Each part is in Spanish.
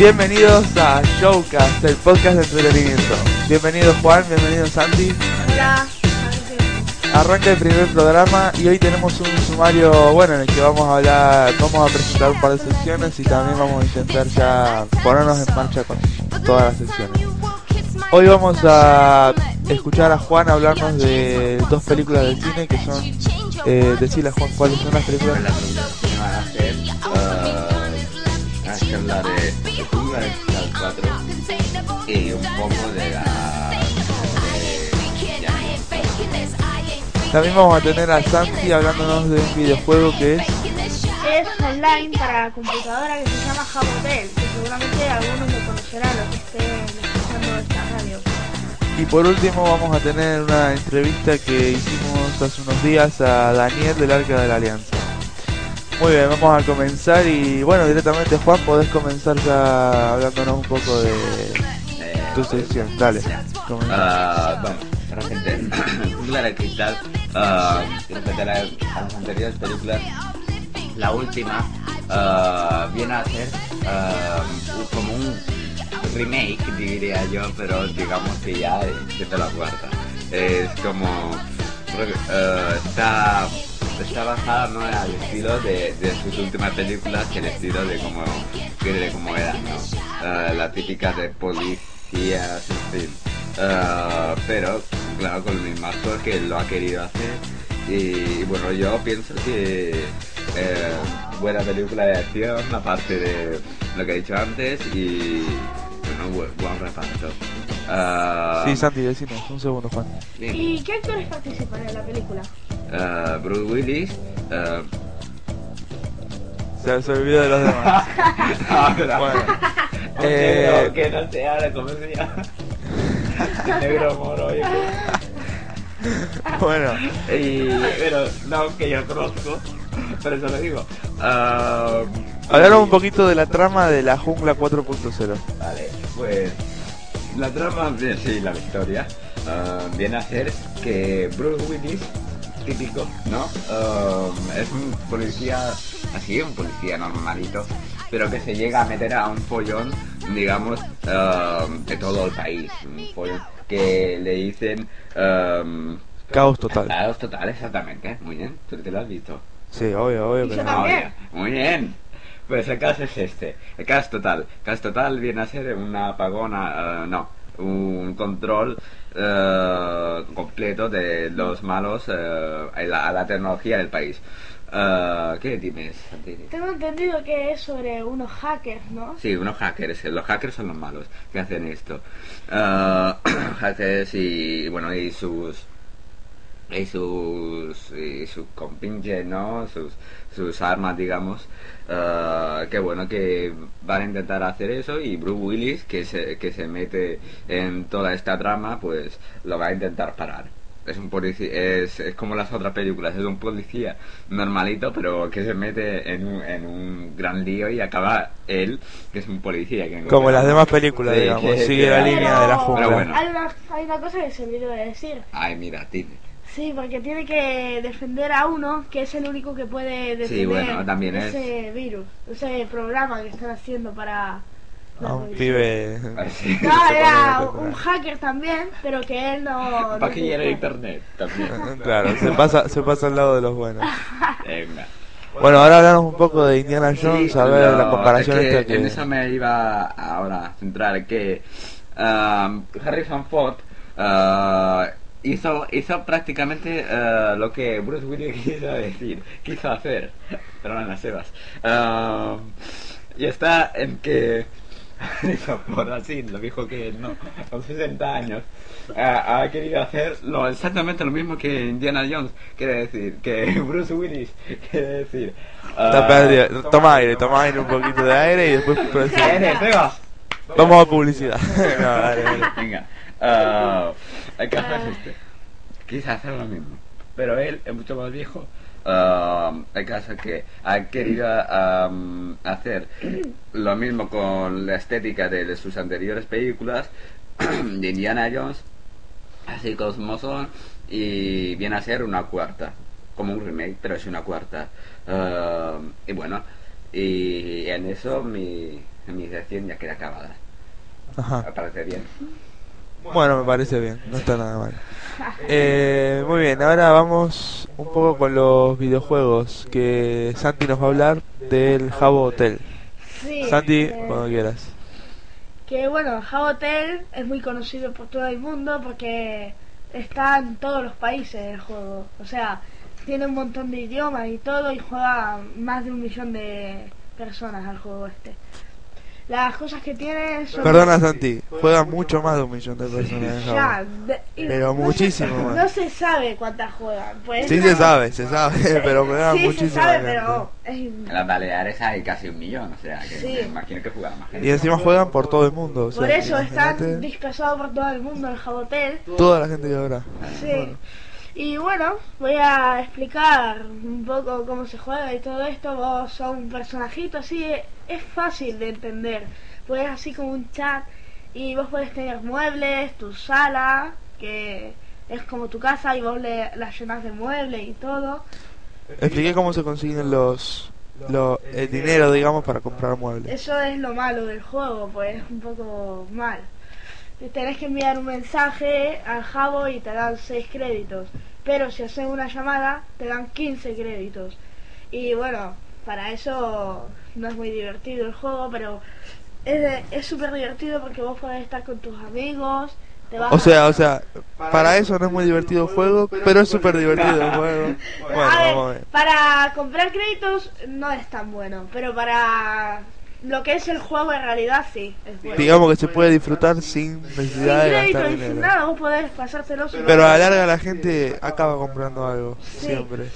Bienvenidos a Showcast, el podcast de entretenimiento. Bienvenido Juan, bienvenido Santi. Hola. Arranca el primer programa y hoy tenemos un sumario bueno en el que vamos a hablar, vamos a presentar un par de secciones y también vamos a intentar ya ponernos en marcha con todas las secciones. Hoy vamos a escuchar a Juan hablarnos de dos películas del cine que son, eh, decirle a Juan cuáles son las películas. La que de de Jungla de Cristal 4 y un poco de la de, También vamos a tener a Santi hablándonos de un videojuego que es Es online para computadora que se llama Jabotel, que seguramente algunos lo conocerán los que estén escuchando esta radio. Y por último vamos a tener una entrevista que hicimos hace unos días a Daniel del Arca de la Alianza. Muy bien, vamos a comenzar y bueno, directamente Juan, podés comenzar ya hablándonos un poco de eh, tu sección. Dale. Ah, bueno, realmente, Jungla de Cristal, ah, respecto a, la- a las anteriores películas, la última ah, viene a ser ah, como un remake, diría yo, pero digamos que ya es de la cuarta. Es como. está. Está basada ¿no? al estilo de, de sus últimas películas que el estilo de cómo, de cómo eran, ¿no? Ah, la típica de policías, en fin. Ah, pero, claro, con el mismo actor que lo ha querido hacer. Y bueno, yo pienso que eh, buena película de acción, aparte de lo que he dicho antes, y bueno, buen, buen reparto. Ah, Sí, Santi, decinos, un segundo Juan. ¿Y qué actores participan en la película? Ah, Bruce Willis. Se, se olvidó de los demás. Bueno, eh, eh, que no se habla se llama. Negro moro, oye. bueno, Y, pero no que yo conozco, por eso lo digo. Ah, hablaron un poquito de la trama de la jungla 4.0. Vale, pues la trama, bien, sí, la victoria, ah, viene a ser que Bruce Willis, típico, ¿no? Ah, es un policía, así, un policía normalito, pero que se llega a meter a un follón, digamos, ah, de todo el país. Un follón que le dicen... ah, Caos total. Caos total, exactamente. Muy bien, tú te lo has visto. Sí, obvio, obvio. Pero no. también. Muy bien. Pues el caso es este. El caso total. El caso total viene a ser una apagona, eh, no, un control eh, completo de los malos eh, a, la, a la tecnología del país. Eh, ¿Qué dime, Santini? Tengo entendido que es sobre unos hackers, ¿no? Sí, unos hackers. Los hackers son los malos que hacen esto. Eh, hackers y, bueno, y sus y sus y sus compinches, ¿no? Sus, sus armas, digamos. eh, que bueno, que van a intentar hacer eso y Bruce Willis, que se, que se mete en toda esta trama, pues lo va a intentar parar. Es un policía, es, es como las otras películas, es un policía normalito, pero que se mete en un, en un gran lío y acaba él, que es un policía. Que Como las demás películas, Sí, digamos, sigue la línea de la jungla. Pero bueno. Hay una, hay una cosa que se me olvidó de decir. Ay, mira, dime. Sí, porque tiene que defender a uno que es el único que puede defender bueno, también es- ese virus, ese programa que están haciendo para... A un pibe. Así, No, era un hacker también, pero que él no... Paquillero de puede. internet también. Claro, se pasa, se pasa al lado de los buenos. Venga. Bueno, ahora hablamos un poco de Indiana Jones, Sí, a ver la comparación es que que... En eso me iba ahora a centrar, que um, Harrison Ford uh, hizo, hizo prácticamente uh, lo que Bruce Willis quiso decir, quiso hacer, las Sebas. Um, y está en que Ford, así, lo dijo que no, con 60 años, ha, ha querido hacer lo, exactamente lo mismo que Indiana Jones, quiere decir, que Bruce Willis, quiere decir... Uh, perdido. Toma aire, toma aire, un poquito de aire y después... ¿Qué eres, Seba? Vamos a publicidad. No, dale, dale. Venga. Ah, el caso es este. Quise hacer lo mismo. Pero él es mucho más viejo. ah, el caso es que ha querido am, hacer lo mismo con la estética de sus anteriores películas de Indiana Jones, así como son, y viene a ser una cuarta, como un remake, pero es una cuarta. Ah, y bueno, Y en eso mi, mi sección ya queda acabada. Ajá. ¿Me parece bien? Bueno, me parece bien, no está nada mal. Eh, muy bien, ahora vamos un poco con los videojuegos que Santi nos va a hablar del Jabo Hotel. Sí, Santi, eh, cuando quieras. que bueno, Hotel es muy conocido por todo el mundo porque está en todos los países el juego. O sea, tiene un montón de idiomas y todo y juega más de un millón de personas al juego este. Las cosas que tiene son... Perdona Santi, juega mucho más de un millón de personas Ya, de- Pero no se- muchísimo más. No se sabe cuántas juegan. Pues Sí no- se sabe, se sabe, pero juega sí muchísimo. se sabe, pero En las Baleares hay casi un millón, o sea, que Sí. me imagino que juega más gente. Y encima juegan por todo el mundo. O sea, Por eso están dispersados por todo el mundo el Jabotel. toda la gente que habrá. Sí. Bueno. Y bueno, voy a explicar un poco cómo se juega y todo esto. Vos sos un personajito así, es fácil de entender. Pues así como un chat y vos podés tener muebles, tu sala, que es como tu casa y vos le, la llenas de muebles y todo. Expliqué cómo se consiguen los, los el dinero, digamos, para comprar muebles. Eso es lo malo del juego, pues es un poco mal. Tenés que enviar un mensaje al Jabo y te dan 6 créditos. Pero si haces una llamada, te dan 15 créditos. Y bueno, para eso no es muy divertido el juego, pero es de- es súper divertido porque vos podés estar con tus amigos. Te vas O a- sea, o sea, para eso no es muy divertido el juego, pero es súper divertido el juego. Bueno, a ver, vamos a ver. para comprar créditos no es tan bueno, pero para lo que es el juego en realidad sí, es bueno. Digamos que se puede disfrutar sin sin necesidad de crédito gastar y sin nada, vos podés pasártelo sin Pero a la larga la gente acaba comprando algo, Sí. siempre.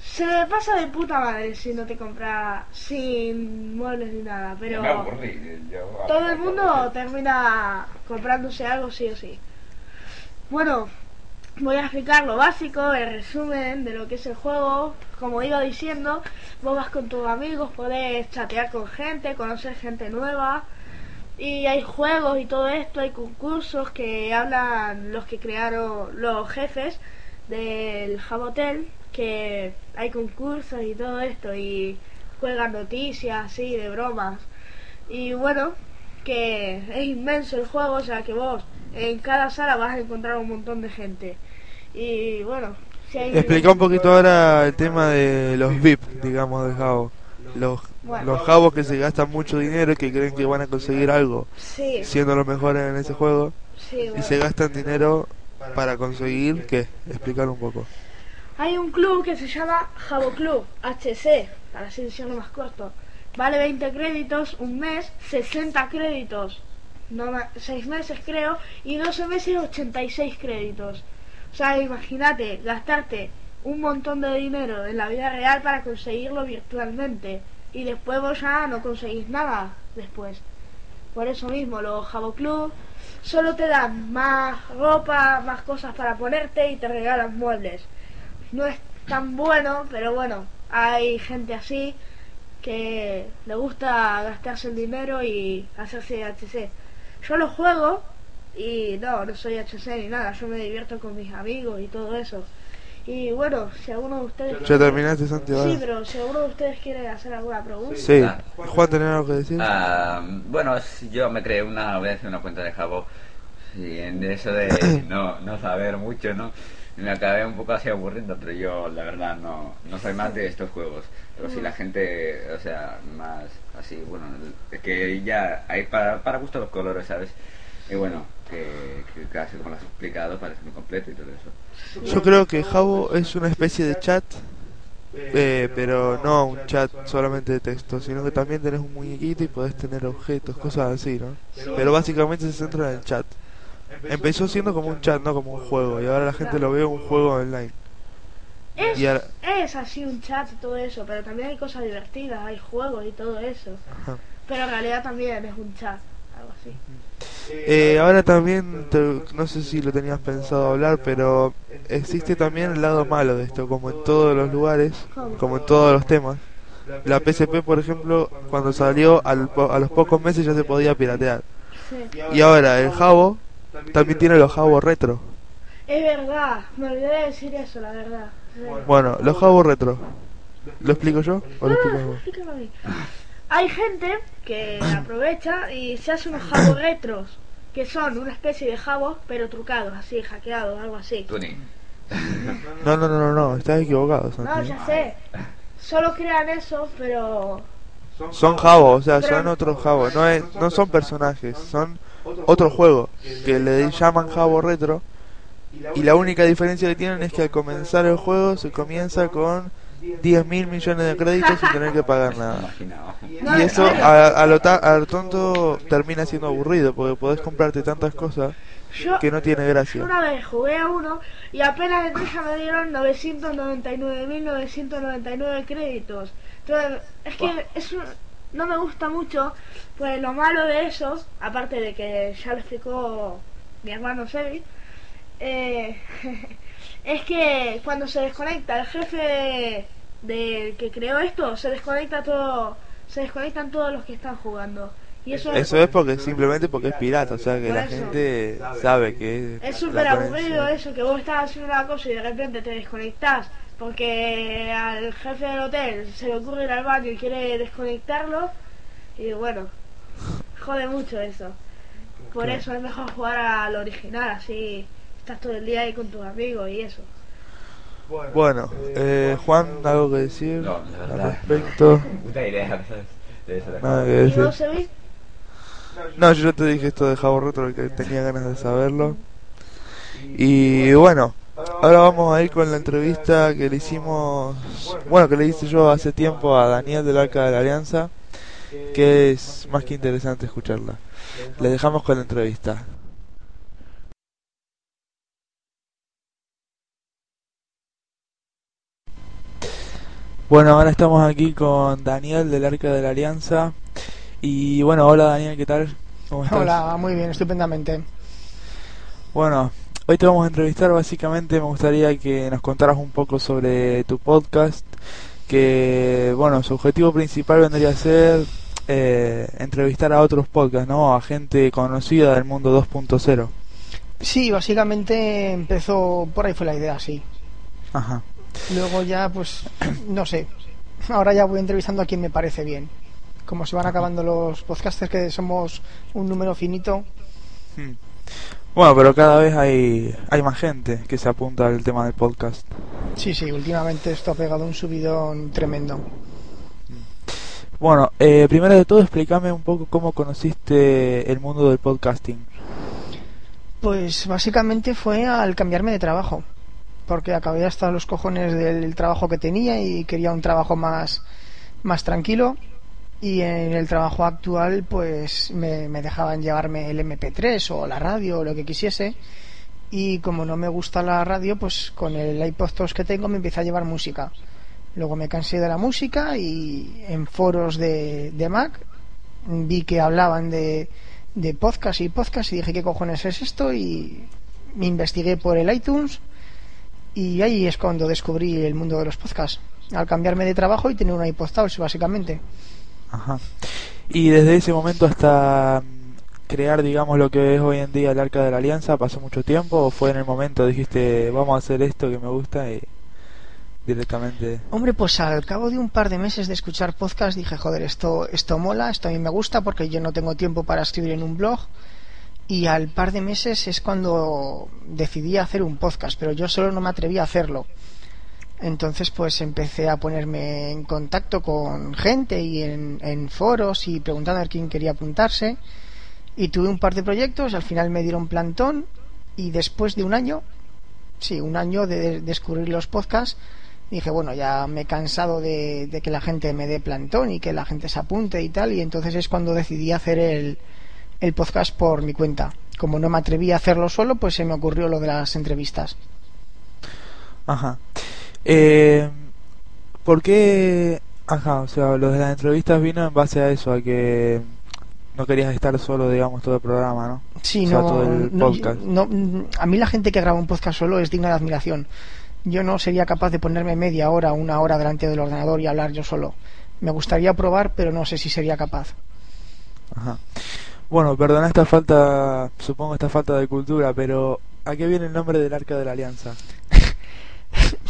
Se le pasa de puta madre si no te compras sin muebles ni nada, pero Me aburrí, yo- todo el mundo termina comprándose algo sí o sí. Bueno, voy a explicar lo básico, el resumen de lo que es el juego. Como iba diciendo, vos vas con tus amigos, podés chatear con gente, conocer gente nueva. Y hay juegos y todo esto, hay concursos que hablan los que crearon los jefes del Jabotel, que hay concursos y todo esto, y juegan noticias así de bromas. Y bueno, que es inmenso el juego, o sea que vos en cada sala vas a encontrar un montón de gente. Y bueno, si hay... Explica un poquito ahora el tema de los VIP, digamos, de Jabo. Los, Bueno. los Jabos que se gastan mucho dinero y que creen que van a conseguir algo Sí, siendo los mejores en ese juego sí, y se gastan dinero para conseguir, ¿qué? Explicar un poco. Hay un club que se llama Jabo Club, HC, para así decirlo más corto. Vale 20 créditos, un mes, 60 créditos, no, 6 meses creo, y 12 meses 86 créditos. O sea, imagínate, gastarte un montón de dinero en la vida real para conseguirlo virtualmente. Y después vos ya no conseguís nada después. Por eso mismo, los Jabo Club solo te dan más ropa, más cosas para ponerte y te regalan muebles no es tan bueno, pero bueno, hay gente así que le gusta gastarse el dinero y hacerse HC. Yo lo juego y no, no soy HC ni nada, yo me divierto con mis amigos y todo eso. Y bueno, si alguno de ustedes... ¿Ya terminaste, Santi? ahora? Sí, pero si alguno de ustedes quiere hacer alguna pregunta... Sí. Juan, ¿tenés algo que decir? Ah, bueno, yo me creé una vez una cuenta de Jabo y en eso de no, no saber mucho, ¿no? Me acabé un poco así aburriendo, pero yo la verdad no, no soy más de estos juegos. Pero si la gente, o sea, más así, bueno, es que ya hay para, para gusto los colores, ¿sabes? Y bueno, que, que casi como lo has explicado parece muy completo y todo eso. Yo creo que Jabo es una especie de chat, eh, pero no un chat solamente de texto, sino que también tenés un muñequito y podés tener objetos, cosas así, ¿no? Pero básicamente se centra en el chat. Empezó siendo como un chat, no como un juego, y ahora la gente lo ve un juego online. Es, Y ahora- es así un chat y todo eso, pero también hay cosas divertidas, hay juegos y todo eso. Ajá. Pero en realidad también es un chat, algo así. Eh, ahora también, te- no sé si lo tenías pensado hablar, pero existe también el lado malo de esto, como en todos los lugares, como en todos los temas. La PSP, por ejemplo, cuando salió al po- a los pocos meses ya se podía piratear. Sí. Y ahora el Jabo también tiene los Jabo retro. Es verdad, me olvidé de decir eso, la verdad. Bueno, los Jabo retro. ¿Lo explico yo o lo explicas Ah, vos? hay gente que aprovecha y se hace unos jabos retros, que son una especie de jabos, pero trucados, así, hackeados, algo así. No, no, no, no, no, estás equivocado, No, ya sé. Solo crean eso, pero Son jabos, o sea, son otros jabos, no, es, no son personajes, son otro juego que le llaman jabo retro y la única diferencia que tienen es que al comenzar el juego se comienza con 10 mil millones de créditos sin tener que pagar nada. Y eso a, a lo, ta- a lo tonto termina siendo aburrido porque podés comprarte tantas cosas yo, que no tiene yo gracia. una vez jugué a uno y apenas entré ya me dieron 999.999 créditos. Entonces, es que es un- no me gusta mucho, pues lo malo de eso, aparte de que ya lo explicó mi hermano Sebi, eh, es que cuando se desconecta el jefe de, que creó esto, se desconecta todo, se desconectan todos los que están jugando. Y eso, Eso es porque simplemente porque es pirata, o sea que la eso. gente sabe que Es la súper aburrido eso, que vos estás haciendo una cosa y de repente te desconectás porque al jefe del hotel se le ocurre ir al baño y quiere desconectarlo y bueno, jode mucho eso. Por Claro. eso es mejor jugar al original, así estás todo el día ahí con tus amigos y eso. Bueno, eh, Juan, ¿algo que decir No, al respecto? Puta idea, ¿sabes? De eso. Nada que ¿Y decir. vos, Sebi? No, yo ya te dije esto de Jabo Retro que tenía ganas de saberlo. Y bueno, ahora vamos a ir con la entrevista que le hicimos, bueno, que le hice yo hace tiempo a Daniel del Arca de la Alianza, que es más que interesante escucharla. Le dejamos con la entrevista. Bueno, ahora estamos aquí con Daniel del Arca de la Alianza. Y bueno, hola Daniel, ¿qué tal? ¿Cómo estás? Hola, muy bien, estupendamente. Bueno, hoy te vamos a entrevistar. Básicamente, me gustaría que nos contaras un poco sobre tu podcast. Que, bueno, su objetivo principal vendría a ser eh, entrevistar a otros podcasts, ¿no? A gente conocida del mundo 2.0. Sí, básicamente empezó, por ahí fue la idea, sí. Ajá. Luego ya, pues, no sé. Ahora ya voy entrevistando a quien me parece bien. Como se van acabando los podcasters, que somos un número finito. Hmm. Bueno, pero cada vez hay, hay más gente que se apunta al tema del podcast. Sí, sí, últimamente esto ha pegado un subidón tremendo. Bueno, eh, primero de todo, explícame un poco cómo conociste el mundo del podcasting. Pues básicamente fue al cambiarme de trabajo. Porque acabé hasta los cojones del trabajo que tenía y quería un trabajo más, más tranquilo. Y en el trabajo actual, pues me, me dejaban llevarme el MP3 o la radio o lo que quisiese. Y como no me gusta la radio, pues con el iPod que tengo me empecé a llevar música. Luego me cansé de la música y en foros de, de Mac vi que hablaban de, de podcast y podcast y dije qué cojones es esto y me investigué por el iTunes y ahí es cuando descubrí el mundo de los podcasts al cambiarme de trabajo y tener un iPod Touch básicamente Ajá. Y desde ese momento hasta mm, crear, digamos, lo que es hoy en día el Arca de la Alianza, ¿pasó mucho tiempo o fue en el momento dijiste, vamos a hacer esto que me gusta y directamente... hombre pues al cabo de un par de meses de escuchar podcast dije joder esto esto mola esto a mí me gusta porque yo no tengo tiempo para escribir en un blog y al par de meses es cuando decidí hacer un podcast pero yo solo no me atreví a hacerlo Entonces pues empecé a ponerme en contacto con gente y en, foros y preguntando a quién quería apuntarse. Y tuve un par de proyectos, al final me dieron plantón y después de un año, sí, un año de descubrir los podcasts, dije, bueno, ya me he cansado de, de que la gente me dé plantón y que la gente se apunte y tal, y entonces es cuando decidí hacer el, el podcast por mi cuenta. Como no me atreví a hacerlo solo, pues se me ocurrió lo de las entrevistas. Ajá. Eh, ¿Por qué? Ajá, o sea, lo de las entrevistas vino en base a eso, a que no querías estar solo, digamos, todo el programa, ¿no? Sí, O sea, no, todo el no, podcast. no, a mí la gente que graba un podcast solo es digna de admiración. Yo no sería capaz de ponerme media hora, una hora delante del ordenador y hablar yo solo. Me gustaría probar, pero no sé si sería capaz. Ajá. Bueno, perdona esta falta, supongo esta falta de cultura, pero ¿a qué viene el nombre del Arca de la Alianza?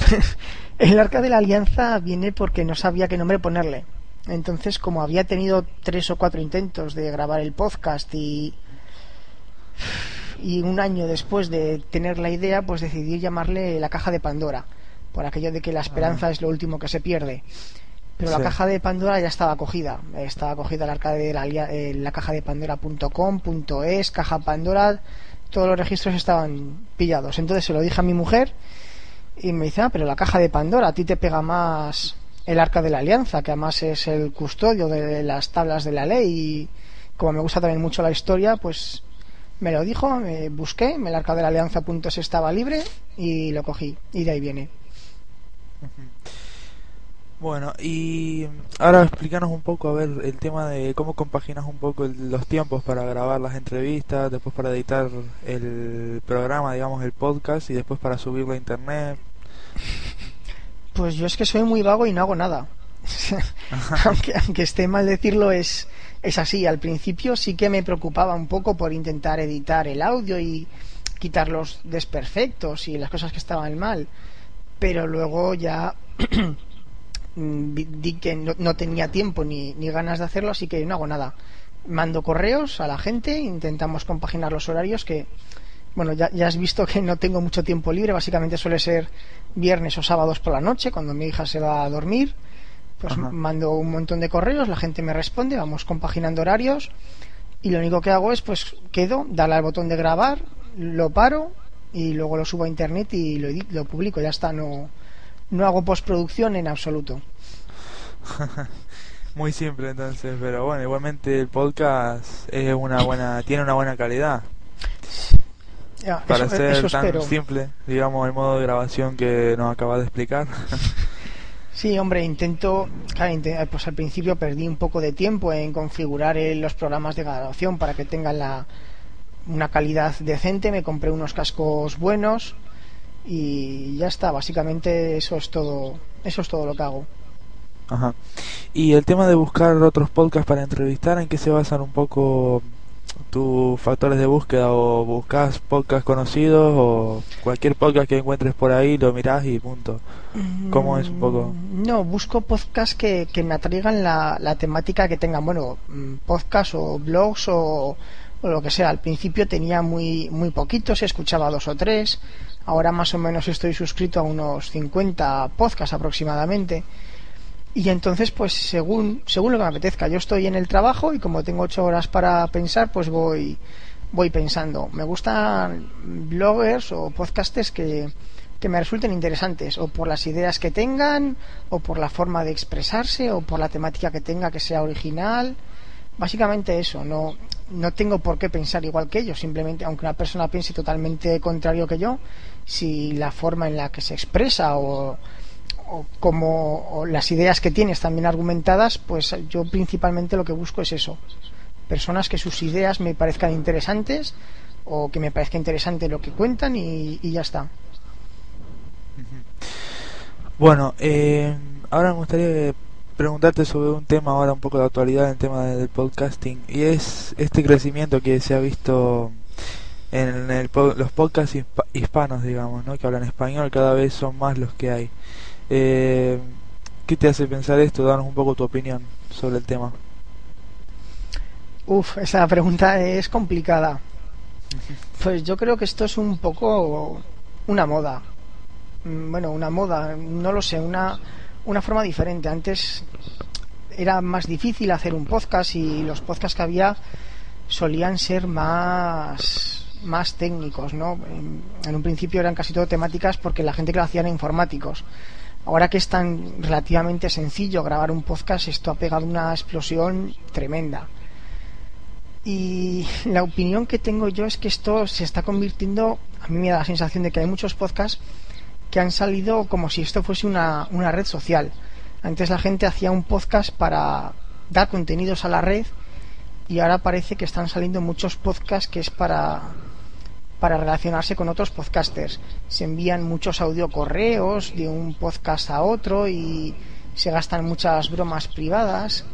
El arca de la alianza viene porque no sabía qué nombre ponerle. Entonces, como había tenido tres o cuatro intentos de grabar el podcast y y un año después de tener la idea, pues decidí llamarle la caja de Pandora, por aquello de que la esperanza es lo último que se pierde. Pero la caja de Pandora ya estaba cogida, estaba cogida el arcade de la, eh, la caja de Pandora.com, .es, caja Pandora, todos los registros estaban pillados. Entonces se lo dije a mi mujer y me dice, ah, pero la caja de Pandora, a ti te pega más el arca de la alianza, que además es el custodio de las tablas de la ley y como me gusta también mucho la historia, pues me lo dijo, me busqué, el arca de la alianza.es estaba libre y lo cogí y de ahí viene. Bueno, y ahora explícanos un poco, a ver, el tema de cómo compaginas un poco el- los tiempos para grabar las entrevistas, después para editar el programa, digamos, el podcast, y después para subirlo a internet. Pues yo es que soy muy vago y no hago nada. aunque, aunque esté mal decirlo, es, es así. Al principio sí que me preocupaba un poco por intentar editar el audio y quitar los desperfectos y las cosas que estaban mal. Pero luego ya mm, di que no, no tenía tiempo ni, ni ganas de hacerlo, así que no hago nada. Mando correos a la gente, intentamos compaginar los horarios que, bueno, ya, ya has visto que no tengo mucho tiempo libre, básicamente suele ser viernes o sábados por la noche, cuando mi hija se va a dormir. Pues Ajá. mando un montón de correos, la gente me responde, vamos compaginando horarios y lo único que hago es pues quedo, darle al botón de grabar, lo paro y luego lo subo a internet y lo, lo publico, ya está, no, no hago postproducción en absoluto. Muy simple entonces, pero bueno, igualmente el podcast es una buena, tiene una buena calidad. Ya, Para eso, ser eso tan espero. simple, digamos, el modo de grabación que nos acabas de explicar. Sí, hombre, intento, claro, inte- pues al principio perdí un poco de tiempo en configurar eh, los programas de grabación para que tengan la, una calidad decente, me compré unos cascos buenos y ya está, básicamente eso es todo, eso es todo lo que hago. Ajá. Y el tema de buscar otros podcasts para entrevistar, ¿en qué se basan un poco tus factores de búsqueda? ¿O buscas podcasts conocidos o cualquier podcast que encuentres por ahí lo mirás y punto? ¿Cómo es un poco? Mm, No, busco podcasts que, que me atraigan la, la temática que tengan, bueno, mm, podcasts o blogs o, o lo que sea. Al principio tenía muy, muy poquitos, escuchaba dos o tres. Ahora más o menos estoy suscrito a unos 50 podcasts aproximadamente. Y entonces, pues según, según lo que me apetezca, yo estoy en el trabajo y como tengo ocho horas para pensar, pues voy, voy pensando. Me gustan bloggers o podcasters que, que me resulten interesantes, o por las ideas que tengan, o por la forma de expresarse, o por la temática que tenga que sea original. Básicamente eso, no, no tengo por qué pensar igual que ellos, simplemente, aunque una persona piense totalmente contrario que yo, si la forma en la que se expresa o, o como o las ideas que tiene están bien argumentadas, pues yo principalmente lo que busco es eso. Personas que sus ideas me parezcan interesantes o que me parezca interesante lo que cuentan y, ya está. Bueno, eh, ahora me gustaría preguntarte sobre un tema ahora un poco de actualidad, el tema del podcasting, y es este crecimiento que se ha visto en el los podcasts hispa- hispanos, digamos, ¿no? que hablan español, cada vez son más los que hay. Eh, ¿Qué te hace pensar esto? Danos un poco tu opinión sobre el tema. Uf, esa pregunta es complicada. Pues yo creo que esto es un poco una moda. Mm, Bueno, una moda, no lo sé, una, una forma diferente. Antes era más difícil hacer un podcast y los podcasts que había solían ser más, más técnicos, ¿no? En, un principio eran casi todo temáticas porque la gente que lo hacía era informáticos. Ahora que es tan relativamente sencillo grabar un podcast, esto ha pegado una explosión tremenda. Y la opinión que tengo yo es que esto se está convirtiendo, a mí me da la sensación de que hay muchos podcasts que han salido como si esto fuese una, una red social. Antes la gente hacía un podcast para dar contenidos a la red y ahora parece que están saliendo muchos podcasts que es para para relacionarse con otros podcasters. Se envían muchos audiocorreos de un podcast a otro y se gastan muchas bromas privadas.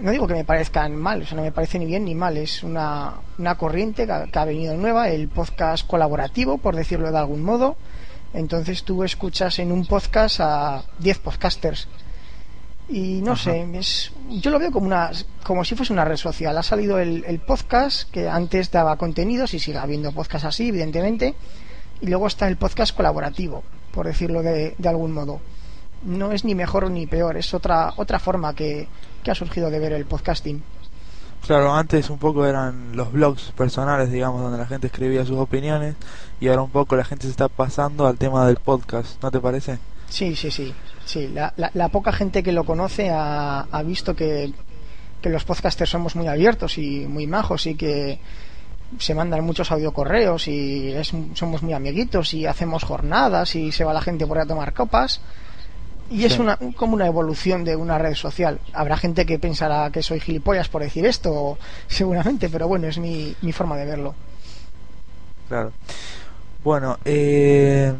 No digo que me parezcan mal, o sea, no me parece ni bien ni mal, es una, una corriente que ha, que ha venido nueva, el podcast colaborativo, por decirlo de algún modo. Entonces tú escuchas en un podcast a 10 podcasters Y no Ajá. sé, es, yo lo veo como una como si fuese una red social. Ha salido el, el podcast que antes daba contenidos y sigue habiendo podcast así, evidentemente. Y luego está el podcast colaborativo, por decirlo de, de algún modo. No es ni mejor ni peor, es otra otra forma que, que ha surgido de ver el podcasting. Claro, antes un poco eran los blogs personales, digamos, donde la gente escribía sus opiniones y ahora un poco la gente se está pasando al tema del podcast, ¿no te parece? Sí, sí, sí. sí. La, la- la poca gente que lo conoce ha, ha visto que, que los podcasters somos muy abiertos y muy majos y que se mandan muchos audiocorreos y es- somos muy amiguitos y hacemos jornadas y se va la gente por ahí a tomar copas. Y es una, como una evolución de una red social. Habrá gente que pensará que soy gilipollas por decir esto, seguramente, pero bueno, es mi, mi forma de verlo. Claro. Bueno, eh,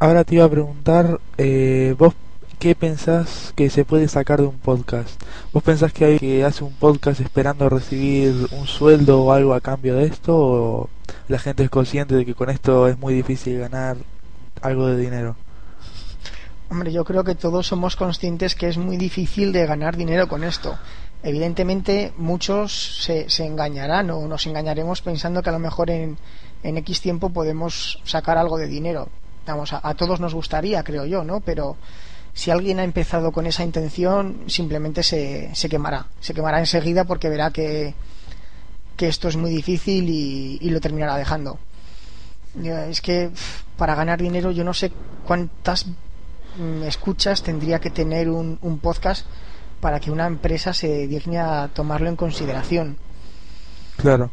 ahora te iba a preguntar, eh, vos qué pensás que se puede sacar de un podcast? ¿Vos pensás que hay que hace un podcast esperando recibir un sueldo o algo a cambio de esto? ¿O la gente es consciente de que con esto es muy difícil ganar algo de dinero? Hombre, yo creo que todos somos conscientes que es muy difícil de ganar dinero con esto. Evidentemente, muchos se, se engañarán o nos engañaremos pensando que a lo mejor en, en X tiempo podemos sacar algo de dinero. Vamos, a, a todos nos gustaría, creo yo, ¿no? Pero si alguien ha empezado con esa intención, simplemente se, se quemará. Se quemará enseguida porque verá que, que esto es muy difícil y, lo terminará dejando. Es que para ganar dinero yo no sé cuántas mm, escuchas tendría que tener un, un podcast para que una empresa se digne a tomarlo en consideración. Claro.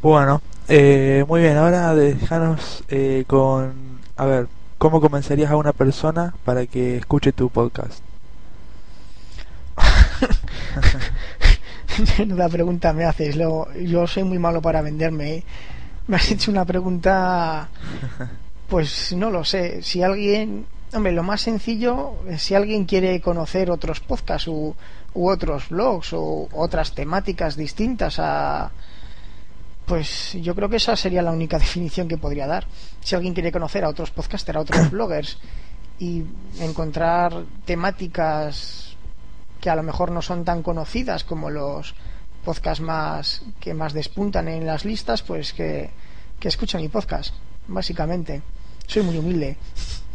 Bueno, eh, muy bien, ahora déjanos eh, con... A ver, ¿cómo convencerías a una persona para que escuche tu podcast? Menuda pregunta me haces. Lo- yo soy muy malo para venderme. ¿eh? Me has hecho una pregunta, pues no lo sé. Si alguien, hombre, lo más sencillo, eh, si alguien quiere conocer otros podcasts u, u otros blogs o otras temáticas distintas a, pues yo creo que esa sería la única definición que podría dar. Si alguien quiere conocer a otros podcasters, a otros bloggers y encontrar temáticas que a lo mejor no son tan conocidas como los podcasts más que más despuntan en las listas, pues que, que escuchen mi podcast, básicamente. Soy muy humilde.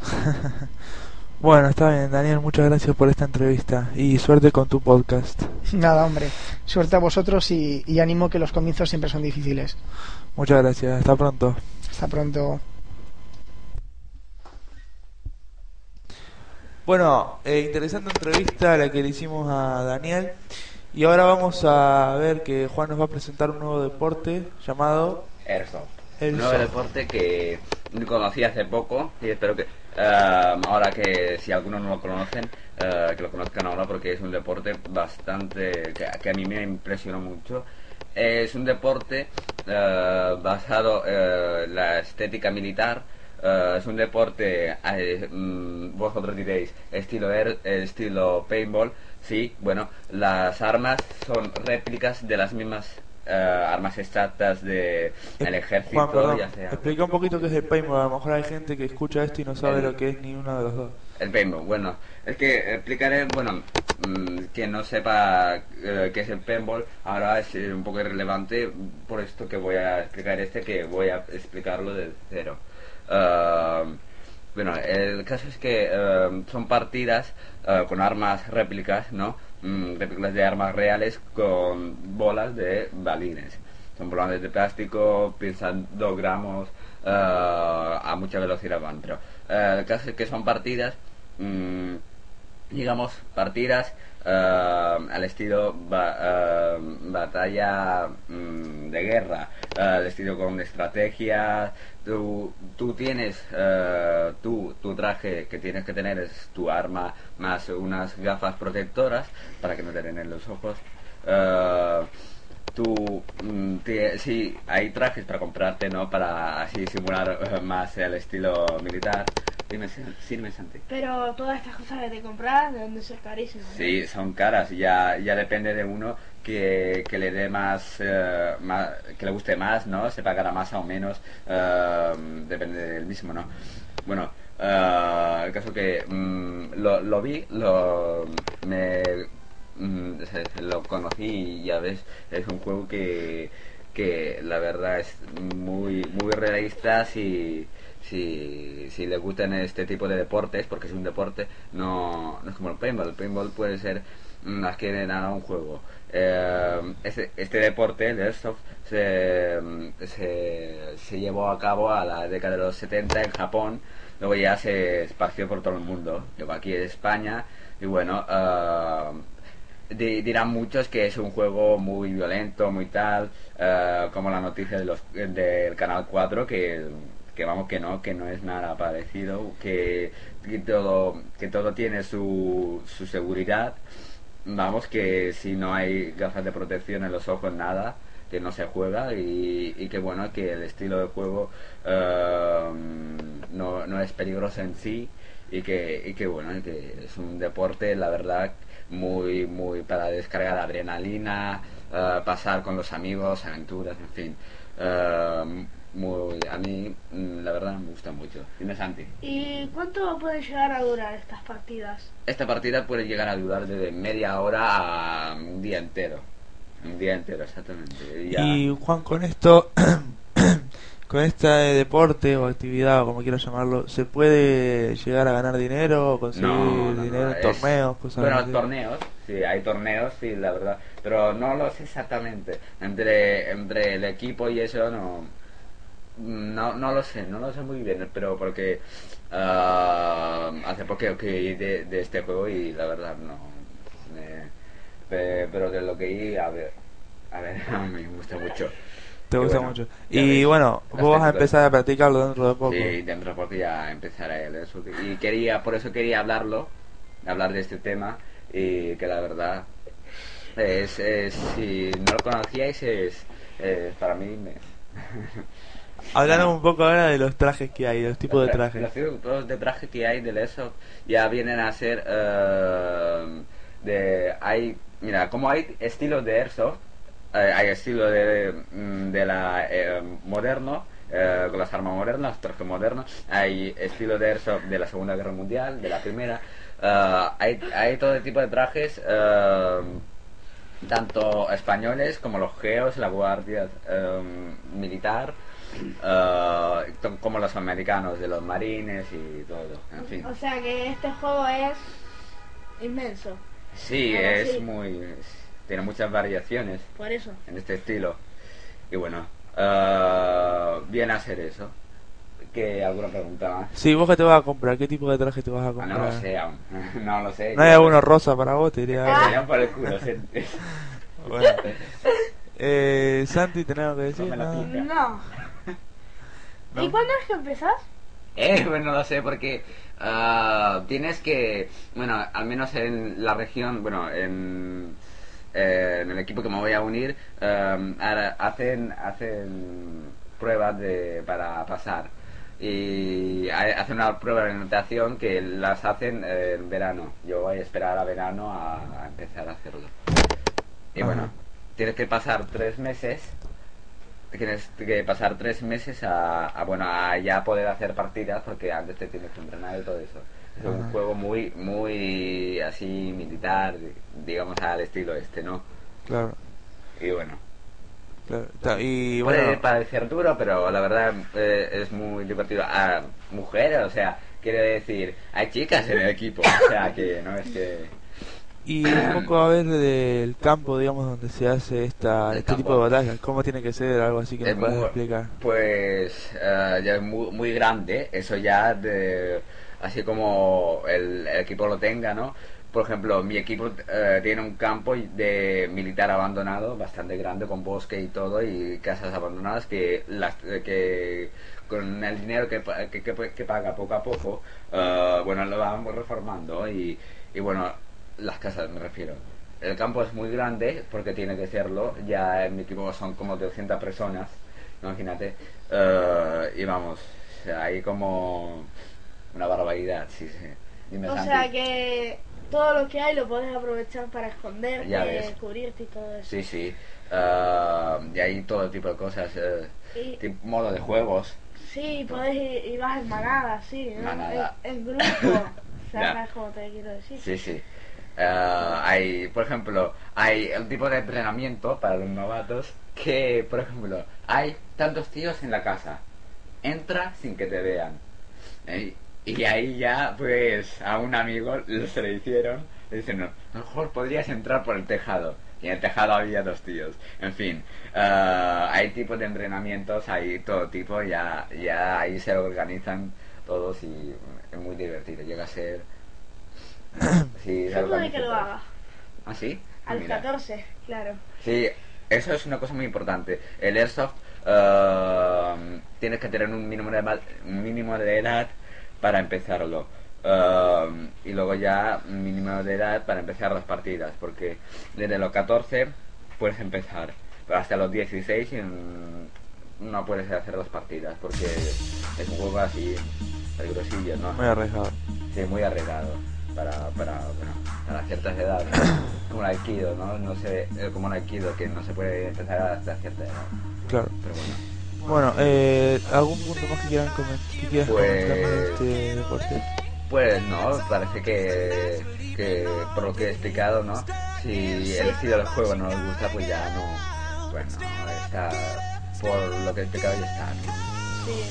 Bueno, está bien, Daniel, muchas gracias por esta entrevista y suerte con tu podcast. Nada, hombre. Suerte a vosotros y, y ánimo que los comienzos siempre son difíciles. Muchas gracias, hasta pronto. Hasta pronto. Bueno, eh, interesante entrevista la que le hicimos a Daniel y ahora vamos a ver que Juan nos va a presentar un nuevo deporte llamado Airsoft. Airsoft. Un nuevo deporte que conocí hace poco y espero que eh, ahora que si algunos no lo conocen, eh, que lo conozcan ahora porque es un deporte bastante que, que a mí me impresionó mucho. Es un deporte eh, basado eh, en la estética militar. es un deporte, mm, vosotros diréis, estilo air, estilo paintball. Sí, bueno, las armas son réplicas de las mismas eh, armas exactas de el ejército, Juan, perdón, ya sea explica un poquito qué es el paintball, a lo mejor hay gente que escucha esto y no sabe lo que es ni uno de los dos. el paintball. Bueno, es que explicaré, bueno, mm, que no sepa eh, qué es el paintball, ahora es eh, un poco irrelevante por esto que voy a explicar este, que voy a explicarlo desde cero. Ah, bueno, el caso es que eh, son partidas eh, con armas réplicas, ¿no? Mm, réplicas de armas reales con bolas de balines. Son bolas de plástico, pesan 2 gramos, eh, a mucha velocidad van. Pero eh, el caso es que son partidas, mm, digamos, partidas eh, al estilo ba- eh, batalla mm, de guerra, eh, al estilo con estrategia. Tú, tú tienes eh, tú, tu traje que tienes que tener es tu arma más unas gafas protectoras para que no te den en los ojos. Eh, tú mm, tie- sí hay trajes para comprarte no para así simular eh, más el estilo militar sirve Santi Pero todas estas cosas que te compras, ¿de dónde son carísimas? ¿no? Sí, son caras, ya, ya depende de uno que, que le dé más, eh, más- que le guste más, ¿no? Se pagará más o menos, eh, depende del mismo, ¿no? Bueno, eh, el caso que mm, lo, lo vi, lo, me, mm, lo conocí y ya ves, es un juego que, que la verdad es muy, muy realista si, si, si le gustan este tipo de deportes, porque es un deporte, no, no es como el paintball. El paintball puede ser más que nada un juego. Eh, este, este deporte, el airsoft, se, se, llevó a cabo a la década de los 70 en Japón, luego ya se esparció por todo el mundo, llegó aquí en España y bueno, eh, di- dirán muchos que es un juego muy violento, muy tal, eh, como la noticia de los, del Canal 4, que, que vamos que no, que no es nada parecido, que, todo, que todo tiene su, su seguridad, vamos que si no hay gafas de protección en los ojos, nada, que no se juega y, que bueno, que el estilo de juego eh, no, no es peligroso en sí y que, y que bueno, que es un deporte, la verdad, muy, muy para descargar adrenalina, eh, pasar con los amigos, aventuras, en fin. Eh, muy, a mí, mm, la verdad, me gusta mucho. Dime, Santi. ¿Y cuánto pueden llegar a durar estas partidas? Esta partida puede llegar a durar desde media hora a un día entero. Un día entero, exactamente. Y ya- Y Juan, con esto, con este deporte o actividad, o como quiero llamarlo, ¿se puede llegar a ganar dinero o conseguir No, no, dinero no, en es- torneos, cosas Bueno, así? torneos, sí, hay torneos, sí, la verdad. Pero no lo sé exactamente. Entre, entre el equipo y eso no, no, no lo sé, no lo sé muy bien, pero porque ah, hace poco que oí de, de este juego y la verdad no. me- pero de lo que oí, a ver, a ver, me gusta mucho. Te Y gusta bueno, mucho. Y bueno, vos vas a empezar a practicarlo dentro de poco. Sí, dentro de poco ya empezará el eso. Y quería, por eso quería hablarlo, hablar de este tema, y que la verdad, es, es- si no lo conocíais, es, es para mí... Me... Hablando un poco ahora de los trajes que hay, de los tipos de Los trajes. tipos de traje que hay del eso ya vienen a ser eh, de hay mira como hay estilos de airsoft eh, hay estilo de, mm, de la eh, moderno eh, con las armas modernas los trajes modernos hay estilo de airsoft de la segunda guerra mundial de la primera eh, hay, hay todo tipo de trajes eh, tanto españoles como los geos, la guardia eh, militar, eh, como los americanos de los marines y todo, en fin. O sea que este juego es inmenso, Sí, Ahora es sí. muy... tiene muchas variaciones por eso. en este estilo. Y bueno, eh, viene a ser eso. ¿Qué alguna pregunta más? Sí, vos que te vas a comprar, ¿qué tipo de traje te vas a Ah, comprar? no lo sé aún. no lo sé. ¿No hay alguno rosa para vos? Te diría. Me salían por el culo, sí. Bueno. Eh, Santi, ¿tenés algo que decir? No me la Nada. pica. No. ¿Y cuándo es que empezás? Eh, pues no lo sé porque ah, tienes que, bueno, al menos en la región, bueno, en, eh, en el equipo que me voy a unir, eh, ahora hacen, hacen pruebas de, para pasar. Y hay- hacen una prueba de natación que las hacen en verano. Yo voy a esperar a verano a, a empezar a hacerlo. Y Ajá. bueno, tienes que pasar tres meses tienes que pasar tres meses a, a, bueno a ya poder hacer partidas porque antes te tienes que entrenar y todo eso. Es un juego muy muy así militar digamos al estilo este no Claro, y bueno. Claro. Y puede bueno, parecer duro pero la verdad eh, es muy divertido. A mujeres o sea quiere decir hay chicas en el equipo o sea que no es que y un poco a ver del campo, digamos, donde se hace esta, este tipo de batallas. ¿Cómo tiene que ser? Algo así que me Es puedas explicar. Pues eh, ya es muy, muy grande, eso ya de, así como el, el equipo lo tenga, ¿no? Por ejemplo, mi equipo eh, tiene un campo de militar abandonado bastante grande con bosque y todo y casas abandonadas que las que con el dinero que, que, que- que paga poco a poco, eh, bueno, lo vamos reformando y, y bueno, las casas me refiero. El campo es muy grande porque tiene que serlo, ya en mi equipo son como 200 personas imagínate. Eh, y vamos, hay como una barbaridad, sí, sí. Dime, O Santi. sea que todo lo que hay lo podés aprovechar para esconderte, Ya ves. cubrirte y todo eso. Sí, sí. Eh, y hay todo tipo de cosas. Y- tipo modo de juegos. Sí, podés ir, y vas en manada, sí, ¿no? Manada. En, en grupo. ¿Sabes cómo te quiero decir? Sí, sí. Eh, hay, por ejemplo, hay un tipo de entrenamiento para los novatos que, por ejemplo, hay tantos tíos en la casa. Entra sin que te vean. Eh, y ahí ya, pues, a un amigo se le hicieron. Le dicen, mejor podrías entrar por el tejado. Y en el tejado había dos tíos. En fin, eh, hay tipos de entrenamientos, hay todo tipo. Ya, ya ahí se organizan todos y es muy divertido. Llega a ser... Sí, Yo puede que lo haga. ¿Ah, sí? Al Mira. 14, claro. Sí, eso es una cosa muy importante. El airsoft eh, tienes que tener un mínimo de, mínimo de edad para empezarlo. Eh, y luego ya un mínimo de edad para empezar las partidas, porque desde los 14 puedes empezar, pero hasta los 16 mm, no puedes hacer las partidas, porque es un juego así peligrosillo, ¿no? Muy arriesgado. Sí, muy arreglado para, para, bueno, para ciertas edades. como el Aikido, ¿no? No sé, eh, como el Aikido, que no se puede empezar hasta cierta edad. Claro. Pero bueno. Bueno, eh, ¿algún punto más que quieran comentar? Que quieras Pues- comentarme de este deporte? Pues no, parece que, que por lo que he explicado, ¿no? Si el estilo del juego no les gusta, pues ya no. Bueno, está. Por lo que he explicado ya está. ¿no? Sí.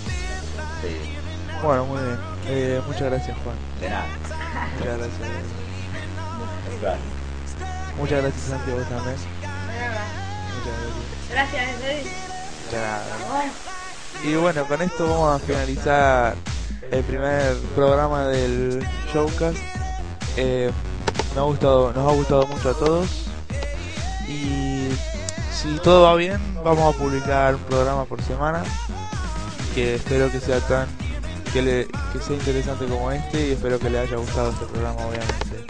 Sí, Bueno, muy bien. Eh, muchas gracias, Juan. de nada. Muchas gracias. Claro. Muchas gracias, Santiago, también. Nada. Muchas gracias. Gracias, Eddie. De nada. Oh, Y bueno, con esto vamos a finalizar el primer programa del showcast. Eh, nos, ha gustado, nos ha gustado mucho a todos. Y si todo va bien, vamos a publicar un programa por semana. Que espero que sea tan que, le- que sea interesante como este y espero que le haya gustado este programa obviamente.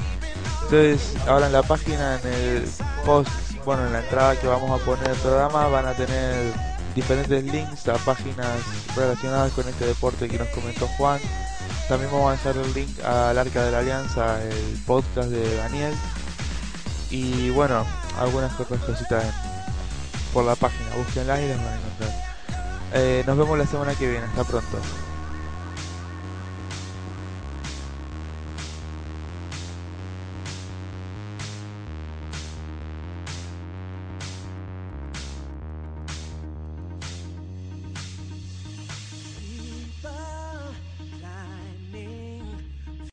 Entonces ahora en la página, en el post, bueno en la entrada que vamos a poner el programa van a tener diferentes links a páginas relacionadas con este deporte que nos comentó Juan. También vamos a dejar el link al Arca de la Alianza, el podcast de Daniel. Y bueno, algunas otras cositas por la página. Búsquenlas y las van a encontrar. Eh, nos vemos la semana que viene. Hasta pronto.